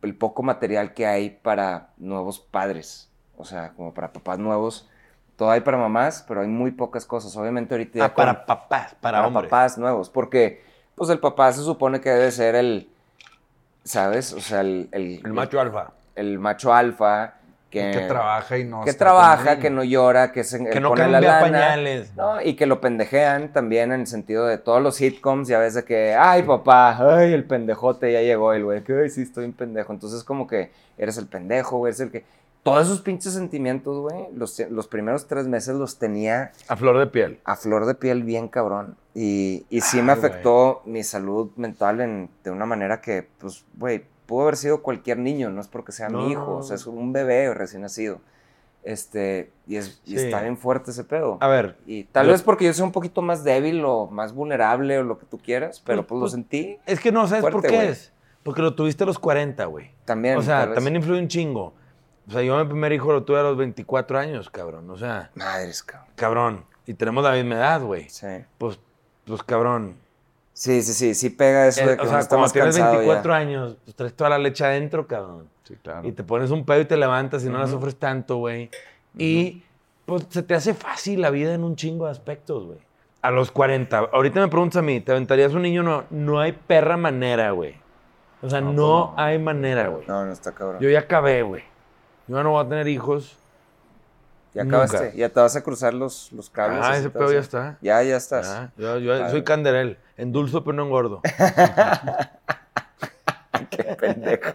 el, poco material que hay para nuevos padres, o sea, como para papás nuevos. Todo hay para mamás, pero hay muy pocas cosas. Obviamente ahorita Ah, para papás, para, para hombres. papás nuevos, porque pues el papá se supone que debe ser el, ¿sabes? O sea, el, el, El macho alfa. el macho alfa que, Que trabaja y no. que trabaja, que no llora, que, se, Que no pone cambia la lana, pañales. ¿no? Y que lo pendejean también en el sentido de todos los sitcoms, ya ves de que, ay papá, ay el pendejote ya llegó, el güey, que ay sí estoy un pendejo. Entonces como que eres el pendejo, güey, eres el que... Todos esos pinches sentimientos, güey, los, los primeros tres meses los tenía A flor de piel. a flor de piel bien cabrón. Y, y sí Ay, me afectó mi salud mental en- de una manera que, pues, güey, pudo haber sido cualquier niño, no es porque sea No. mi hijo, o sea, es un bebé recién nacido. Este, y, es, y Sí. está bien fuerte ese pedo. A ver, Y tal vez porque yo soy un poquito más débil o más vulnerable o lo que tú quieras, pero Pues- pues, lo sentí es que no, ¿sabes por Fuerte, qué güey. es? Porque lo tuviste a los 40, güey. también. O sea, también influye un chingo. O sea, yo mi primer hijo lo tuve a los 24 años, cabrón. O sea, Madres, cabrón. cabrón. Y tenemos la misma edad, güey. Sí. Pues, pues cabrón. sí, sí, sí, sí pega eso de Eh, que o sea, está cuando más tienes cansado 24 ya. años, pues traes toda la leche adentro, cabrón. Sí, claro. Y te pones un pedo y te levantas y no la sufres tanto, güey. Y pues se te hace fácil la vida en un chingo de aspectos, güey. A los 40. Ahorita me preguntas a mí, ¿te aventarías un niño? No, no hay perra manera, güey. O sea, no, No, pues no. hay manera, güey. No, no está cabrón. Yo ya acabé, güey. Yo ya no voy a tener hijos. Ya acabaste, nunca. ya te vas a cruzar los, los cables. Ah, ese pedo ya está. Ya, ya estás. Ya, yo soy canderel. Endulzo pero no engordo. Qué pendejo.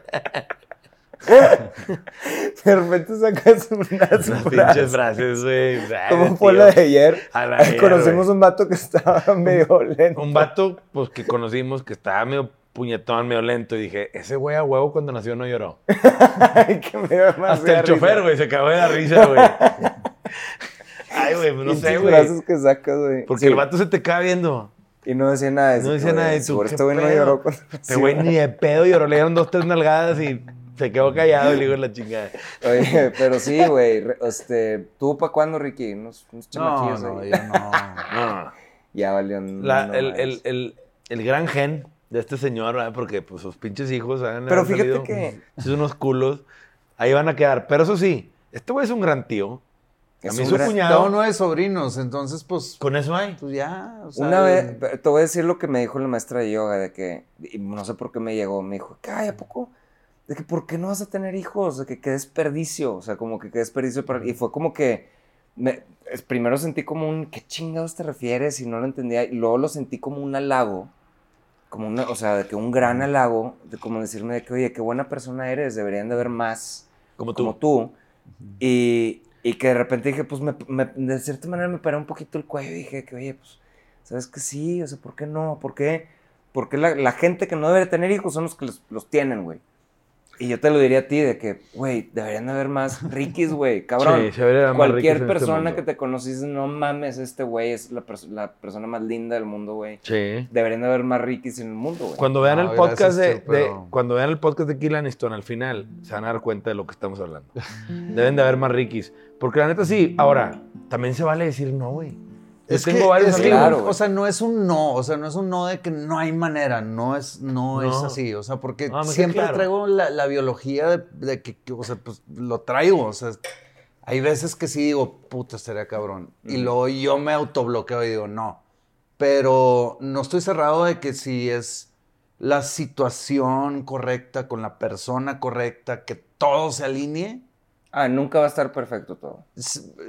De repente sacas unas pinches frases, güey. ¿Cómo fue la de ayer? La ayer, Conocimos un vato que estaba medio lento. Un vato, pues, que conocimos que estaba medio puñetón, medio lento. Y dije, ese güey a huevo cuando nació no lloró. Ay, que me Hasta el risa. chofer, güey, se cagó de la risa, güey. Ay, güey, no sé, güey. frases que sacas, güey. Porque Sí, el vato se te queda viendo. Y no decía nada de eso. No decía nada de tú. Por ¿qué este güey no lloró cuando Este güey ni de pedo lloró. Le dieron dos, tres nalgadas y se quedó callado y le digo la chingada. Oye, pero sí, güey. Este, ¿Tú para cuándo, Ricky? Unos, unos No, chamaquillos no, ahí. yo no. No. Ya valió. un- La- no el, el, el, el gran gen de este señor, ¿verdad? Porque pues sus pinches hijos han Pero fíjate salido que- Son unos culos. Ahí van a quedar. Pero eso sí, este güey es un gran tío. A Es mí un su gran- cuñado. Tengo nueve sobrinos, entonces, pues, Con eso hay. pues ya. o sea, Una vez, te voy a decir lo que me dijo la maestra de yoga, de que, y no sé por qué me llegó, me dijo, ay, ¿a poco? De que, ¿por qué no vas a tener hijos? De que qué desperdicio, o sea, como que qué desperdicio para... Y fue como que, me, es- primero sentí como un, ¿qué chingados te refieres? Y no lo entendía, y luego lo sentí como un halago, como una, o sea, de que un gran halago, de como decirme de que, oye, qué buena persona eres, deberían de haber más Como tú. como tú. Y, y que de repente dije, pues me- de cierta manera me paré un poquito el cuello y dije que, oye, pues, ¿sabes que sí? O sea, ¿por qué no? ¿Por qué? Porque la, la gente que no debe tener hijos son los que los, los tienen, güey. Y yo te lo diría a ti de que, güey, deberían de haber más Rikis, güey, cabrón. Sí, se deberían haber más Rikis Cualquier en este persona que te conociste, no mames, este güey es la, pers- la persona más linda del mundo, güey. Sí. Deberían de haber más Rikis en el mundo, güey. Cuando vean No, el podcast de, de- pero- cuando vean el podcast de Kill Aniston al final, se van a dar cuenta de lo que estamos hablando. Deben de haber más Rikis. Porque la neta sí, ahora, también se vale decir no, güey. Es tengo que, varios es que, amigos. Claro, o sea, no es un no, o sea, no es un no de que no hay manera, no es, no, es así, o sea, porque No, queda siempre claro. traigo la, la biología de, de que, que, o sea, pues lo traigo, o sea, hay veces que sí digo, puta, estaría cabrón, y Ujú. luego yo me autobloqueo y digo, no, pero no estoy cerrado de que si es la situación correcta, con la persona correcta, que todo se alinee, Ah, nunca va a estar perfecto todo.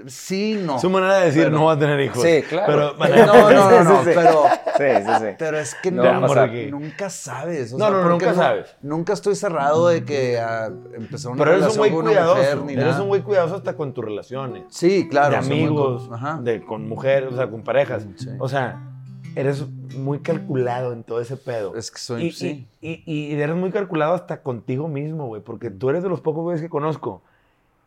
sí, no. Su manera de decir Pero- no va a tener hijos. Sí, claro. Pero, No, no, no, no, Sí, sí, sí. pero... Sí, sí, sí. Pero es que No no, a nunca sabes. o No, sea, no, porque nunca sabes. Nunca estoy cerrado de que ah, empezar una Pero eres un relación güey con una mujer cuidadoso. ni Eres nada. un güey cuidadoso hasta con tus relaciones. Sí, claro. de amigos, co- Ajá. de, con mujeres, o sea, con parejas. Sí. O sea, eres muy calculado en todo ese pedo. Es que soy, y, sí. y, y- y eres muy calculado hasta contigo mismo, güey, porque tú eres de los pocos güeyes que conozco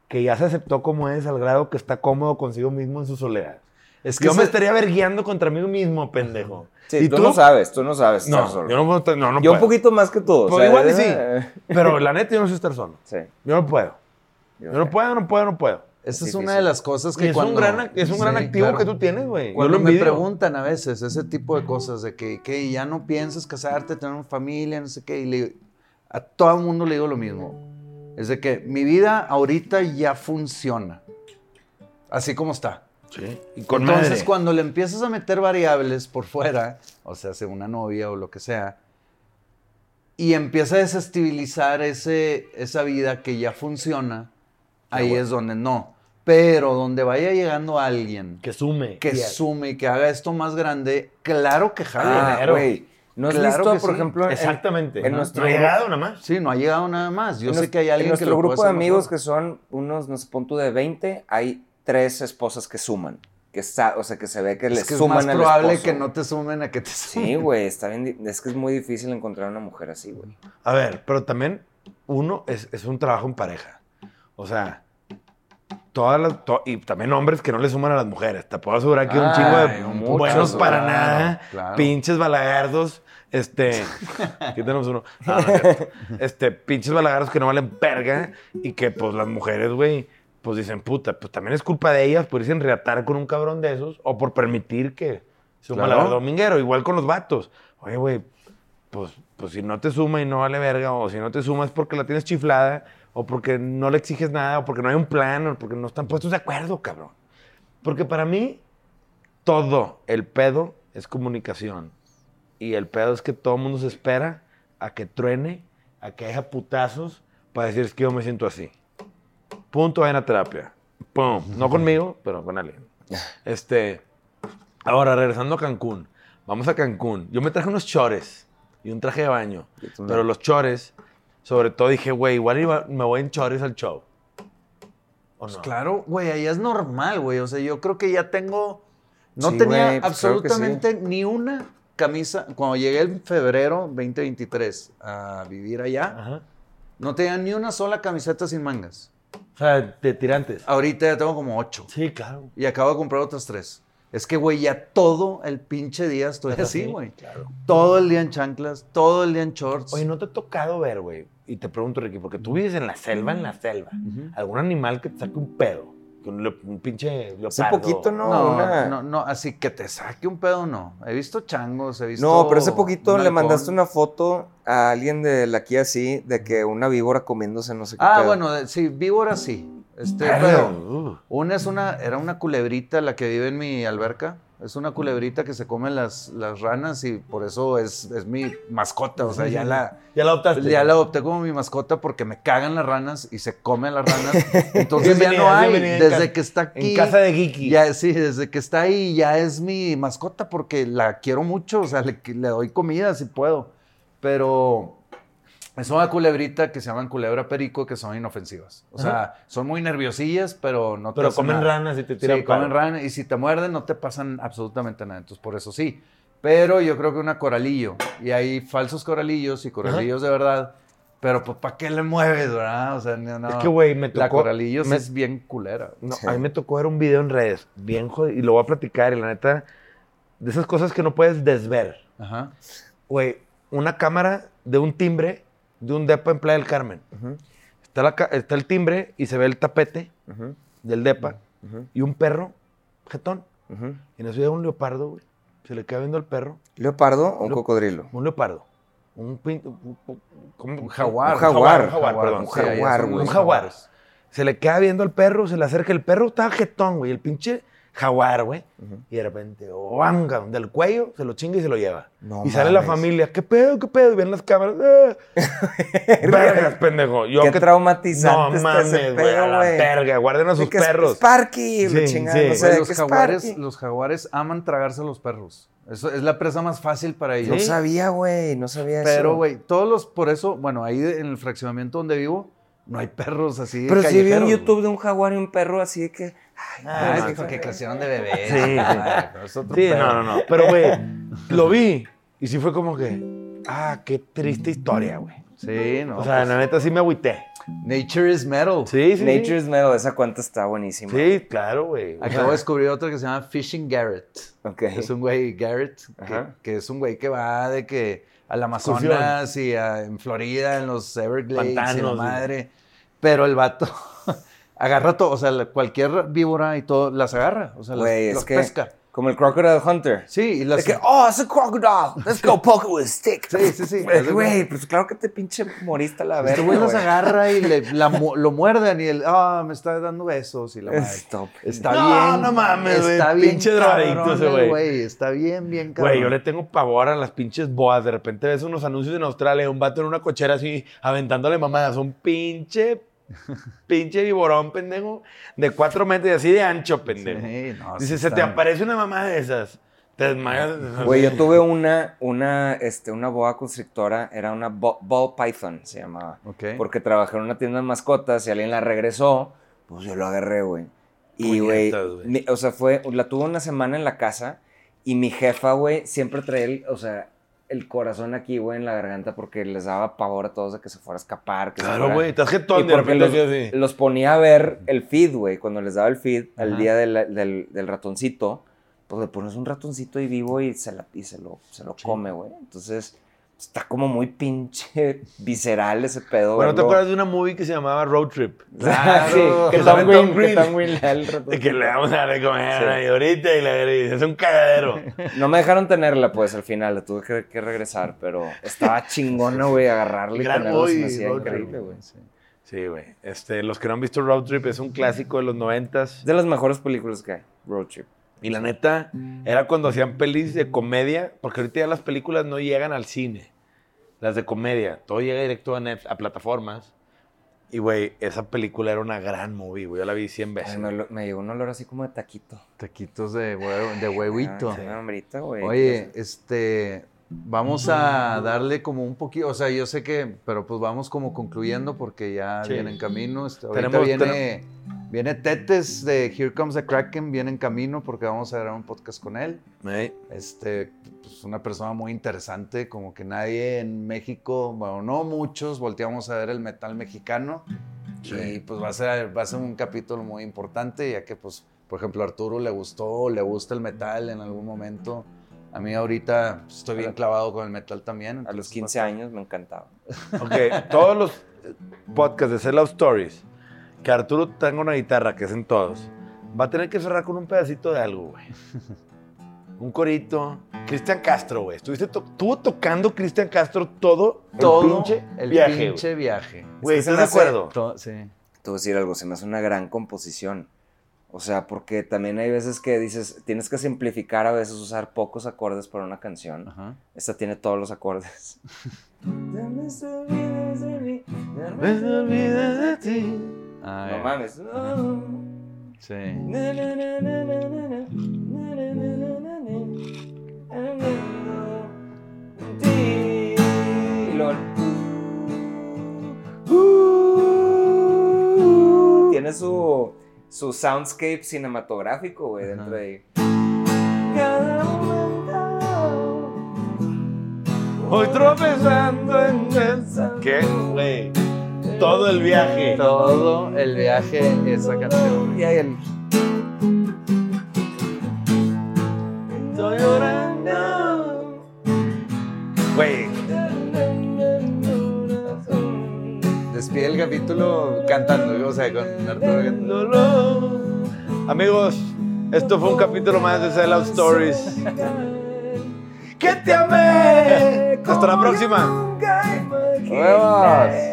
que ya se aceptó como es al grado que está cómodo consigo mismo en su soledad. Es Yo ese- me estaría verguiando contra mí mismo, pendejo. Sí, ¿Y tú, no sabes, tú no sabes estar No, solo. yo no puedo estar- no, no Yo un puedo. poquito más que tú. o Pues sea, igual y sí. Pero la neta, yo no sé estar solo. Sí. Yo no puedo. yo Yo no puedo, no puedo, no puedo. Esa es difícil. una de las cosas Y que es cuando... un gran, es un gran Sí, activo claro. que tú tienes, güey. Yo Cuando lo me preguntan a veces ese tipo de cosas de que, que ya no piensas casarte, tener una familia, no sé qué, y le- a todo el mundo le digo lo mismo. Es de que mi vida ahorita ya funciona. Así como está. Sí. Y con Entonces, madre. cuando le empiezas a meter variables por fuera, o sea, sea una novia o lo que sea, y empieza a desestabilizar ese, esa vida que ya funciona, ahí bueno. es donde no. Pero donde vaya llegando alguien Que sume. que sume y que haga esto más grande, claro que jala. Ah, güey. ¿No has Claro visto, que por sí. ejemplo, en- Exactamente. en No, nuestro no ha llegado nada más. Sí, no ha llegado nada más. Yo en sé que hay alguien en que nuestro lo puede grupo de amigos mejor. que son unos, no sé, pon tú de 20, hay tres esposas que suman. Que sa- o sea, que se ve que les es que es suman más al probable esposo. que no te sumen a que te sumen. Sí, güey, está bien. Es que es muy difícil encontrar una mujer así, güey. A ver, pero también uno es, es un trabajo en pareja. O sea, todas las, to- y también hombres que no le suman a las mujeres. Te puedo asegurar que hay un chingo Ay, de muchos, buenos para claro, nada, claro. pinches balagardos. Este, aquí tenemos uno. No, no es cierto. este, pinches balagardos que no valen verga y que, pues, las mujeres, güey, pues dicen, puta, pues también es culpa de ellas por irse a enriatar con un cabrón de esos o por permitir que sea un Claro. dominguero. Igual con los vatos. Oye, güey, pues, pues si no te suma y no vale verga, o si no te sumas porque la tienes chiflada, o porque no le exiges nada, o porque no hay un plan, o porque no están puestos de acuerdo, cabrón. Porque para mí, todo el pedo es comunicación. Y el pedo es que todo el mundo se espera a que truene, a que haya putazos, para decir es que yo me siento así. Punto, vayan a terapia. Pum. No conmigo, pero con alguien. Este, ahora, regresando a Cancún. Vamos a Cancún. Yo me traje unos chores y un traje de baño. Pero los chores, sobre todo dije, güey, igual iba- me voy en chores al show. ¿O no? Pues claro, güey, ahí es normal, güey. O sea, yo creo que ya tengo. No Sí, tenía güey, pues que sí. absolutamente ni una camisa. Cuando llegué en febrero 2023 a vivir allá, Ajá. no tenía ni una sola camiseta sin mangas. O sea, de tirantes. Ahorita ya tengo como ocho. Sí, claro. Y acabo de comprar otras tres. Es que, güey, ya todo el pinche día estoy Es así, güey. claro. Todo el día en chanclas, todo el día en shorts. Oye, ¿no te ha tocado ver, güey? Y te pregunto, Ricky, porque tú vives en la selva, en la selva. ¿Algún animal que te saque un pedo? Que Un, pinche leopardo. Hace poquito, ¿no? No, Una- no, no, así que te saque un pedo, no. He visto changos, he visto. No, pero hace poquito le mandaste una foto a alguien de la aquí así, de que una víbora comiéndose no sé qué. Ah, pedo. bueno, de- sí, víbora sí. Este, pero una es una, era una culebrita la que vive en mi alberca. Es una culebrita que se come las, las ranas y por eso es, es mi mascota. O sea, ya la, Ya la adoptaste. ya la adopté como mi mascota porque me cagan las ranas y se comen las ranas. Entonces ya no hay. Desde que está aquí. En casa de Geeky. Ya, sí, desde que está ahí ya es mi mascota porque la quiero mucho, o sea, le, le doy comida si puedo. Pero es una culebrita que se llaman culebra perico que son inofensivas. O sea, son muy nerviosillas, pero no te Pero hacen comen nada. ranas y te tiran Sí, comen palo. ranas y si te muerden no te pasan absolutamente nada. Entonces, por eso sí. Pero yo creo que una coralillo, y hay falsos coralillos y coralillos de verdad, Pero pues, ¿para qué le mueves, verdad? O sea, no, no. Es que, güey, me La tocó- Coralillos me- es bien culera. No, Sí. A mí me tocó ver un video en redes, bien jodido, y lo voy a platicar, y la neta, de esas cosas que no puedes desver. Ajá. Güey, una cámara de un timbre de un depa en Playa del Carmen. Está, la está el timbre y se ve el tapete del depa y un perro, jetón. Y en eso llega un leopardo, güey. Se le queda viendo al perro. ¿Leopardo o un cocodrilo? Un leopardo. Un, un- un- jaguar. Un jaguar. Un jaguar, perdón. Un jaguar, güey. Un jaguar. Se le queda viendo al perro, se le acerca. El perro estaba jetón, güey. El pinche jaguar, güey. Y de repente, ¡vanga! Del cuello, se lo chinga y se lo lleva. No y sale la familia, ¿qué pedo, qué pedo? Y ven las cámaras. ¡ah! Vergas, pendejo. Yo Qué que- traumatizante No mames, güey. A la verga. Guarden a sus que es- perros. Sparky, Sí, los, jaguares, Sparky. los jaguares aman tragarse a los perros. Eso es la presa más fácil para ellos. No sabía, güey, no sabía eso. Pero, güey, todos los, por eso, bueno, ahí en el fraccionamiento donde vivo, no hay perros así. Pero sí vi un callejeros, YouTube de un jaguar y un perro así de que... Ah, Ay, porque sí. crecieron de bebés. Sí, sí. Ay, pero es otro Sí, pedo. no, no, no. Pero, güey, lo vi. Y sí fue como que, ah, qué triste historia, güey. Sí, no. O sea, pues, la neta sí me agüité. Nature is metal. Sí, sí. Nature's Metal, esa cuenta está buenísima. Sí, claro, güey. Acabo de descubrir otro que se llama Fishing Garrett. Ok. Es un güey, Garrett, que, Ajá. que es un güey que va de que al Amazonas y a- en Florida, en los Everglades y la Pantanos, y- madre. Pero el vato agarra todo, o sea, la- cualquier víbora y todo, las agarra. O sea, las, que... pesca. Como el Crocodile Hunter. Sí, y las... De que, oh, es un crocodile. Let's go poke it with a stick. Sí, sí, sí. Güey, Güey, pues claro que te pinche moriste la verga, Este güey güey. agarra y le, la lo muerden y él, ah, me está dando besos y la madre. Stop. Está No, bien. no mames, güey, Está bien. pinche drogadicto ese güey. Está bien, bien cabrón. Güey, yo le tengo pavor a las pinches boas. De repente ves unos anuncios en Australia, un vato en una cochera así, aventándole mamadas. Un pinche, pinche viborón, pendejo, de cuatro metros y así de ancho, pendejo. Sí, no, Dice, sí se te aparece una mamada de esas. Te desmayas. Güey, yo tuve una, una, este, una boa constrictora, era una bo- ball python, se llamaba. Ok. Porque trabajé en una tienda de mascotas y alguien la regresó, pues yo lo agarré, güey. Y, güey, o sea, fue, la tuve una semana en la casa y mi jefa, güey, siempre traía, el, o sea, el corazón aquí, güey, en la garganta porque les daba pavor a todos de que se fuera a escapar. Que Claro, güey, estás Y jetón de repente los, así, los ponía a ver el feed, güey. Cuando les daba el feed, al Ajá. día del, del- del ratoncito, pues le pones un ratoncito ahí vivo y se, la, y se lo, se lo come, güey. Entonces, está como muy pinche visceral ese pedo, Bueno, ¿te acuerdas de una movie que se llamaba Road Trip? Claro. sí, que Tom Green, Tom Green. que Tom Green le que le vamos a dar de comer Sí. ahorita y la y es un cagadero. No me dejaron tenerla, pues, al final. La tuve que, que regresar, pero estaba chingona, güey, agarrarla y Gran me movie, increíble, güey. Sí, güey. Este, los que no han visto Road Trip es un clásico de los noventas. Es de las mejores películas que hay, Road Trip. Y la neta, era cuando hacían pelis de comedia, porque ahorita ya las películas no llegan al cine. Las de comedia. Todo llega directo a, Net- a plataformas. Y, güey, esa película era una gran movie, güey. Yo la vi 100 veces. Ay, me, lo- me llegó un olor así como de taquito. Taquitos de, hue- de huevito. Ah, una hambrita, güey. Oye, este, vamos a darle como un poquito, o sea, yo sé que, pero pues vamos como concluyendo porque ya Sí. viene en camino. Este, ahorita Tenemos- viene, viene Tetes de Here Comes the Kraken, viene en camino porque vamos a grabar un podcast con él. Ey, Este, pues una persona muy interesante, como que nadie en México, bueno, no muchos, volteamos a ver el metal mexicano. Y pues va a, ser, va a ser un capítulo muy importante, ya que pues, por ejemplo, a Arturo le gustó, le gusta el metal en algún momento. A mí ahorita pues, estoy bien clavado con el metal también. A los entonces, 15 años me encantaba. Ok, todos los podcasts de Set Love Stories, que Arturo tenga una guitarra, que es en todos, va a tener que cerrar con un pedacito de algo, güey. Un corito. Cristian Castro, güey. Estuviste to- estuvo tocando Cristian Castro todo, todo el pinche el viaje. güey. pinche viaje. Güey, ¿estás me de hace- acuerdo? To- sí. Te voy a decir algo, se me hace una gran composición. O sea, porque también hay veces que dices, tienes que simplificar a veces usar pocos acordes para una canción. Ajá. Esta tiene todos los acordes. Me olvidé de ti. Ah, No ya. mames. Sí. Y luego el- Tiene su, su soundscape cinematográfico, güey, dentro de ahí. Cada momento, Voy tropezando en esa. ¿Qué, güey? Todo el viaje. Todo el viaje, esa canción. Y ahí el... Estoy llorando. Güey. Despide el capítulo cantando, o sea, con Arturo. Amigos, esto fue un capítulo más de Sell Out Stories. ¡Que te amé! Hasta la próxima. ¡Nos vemos!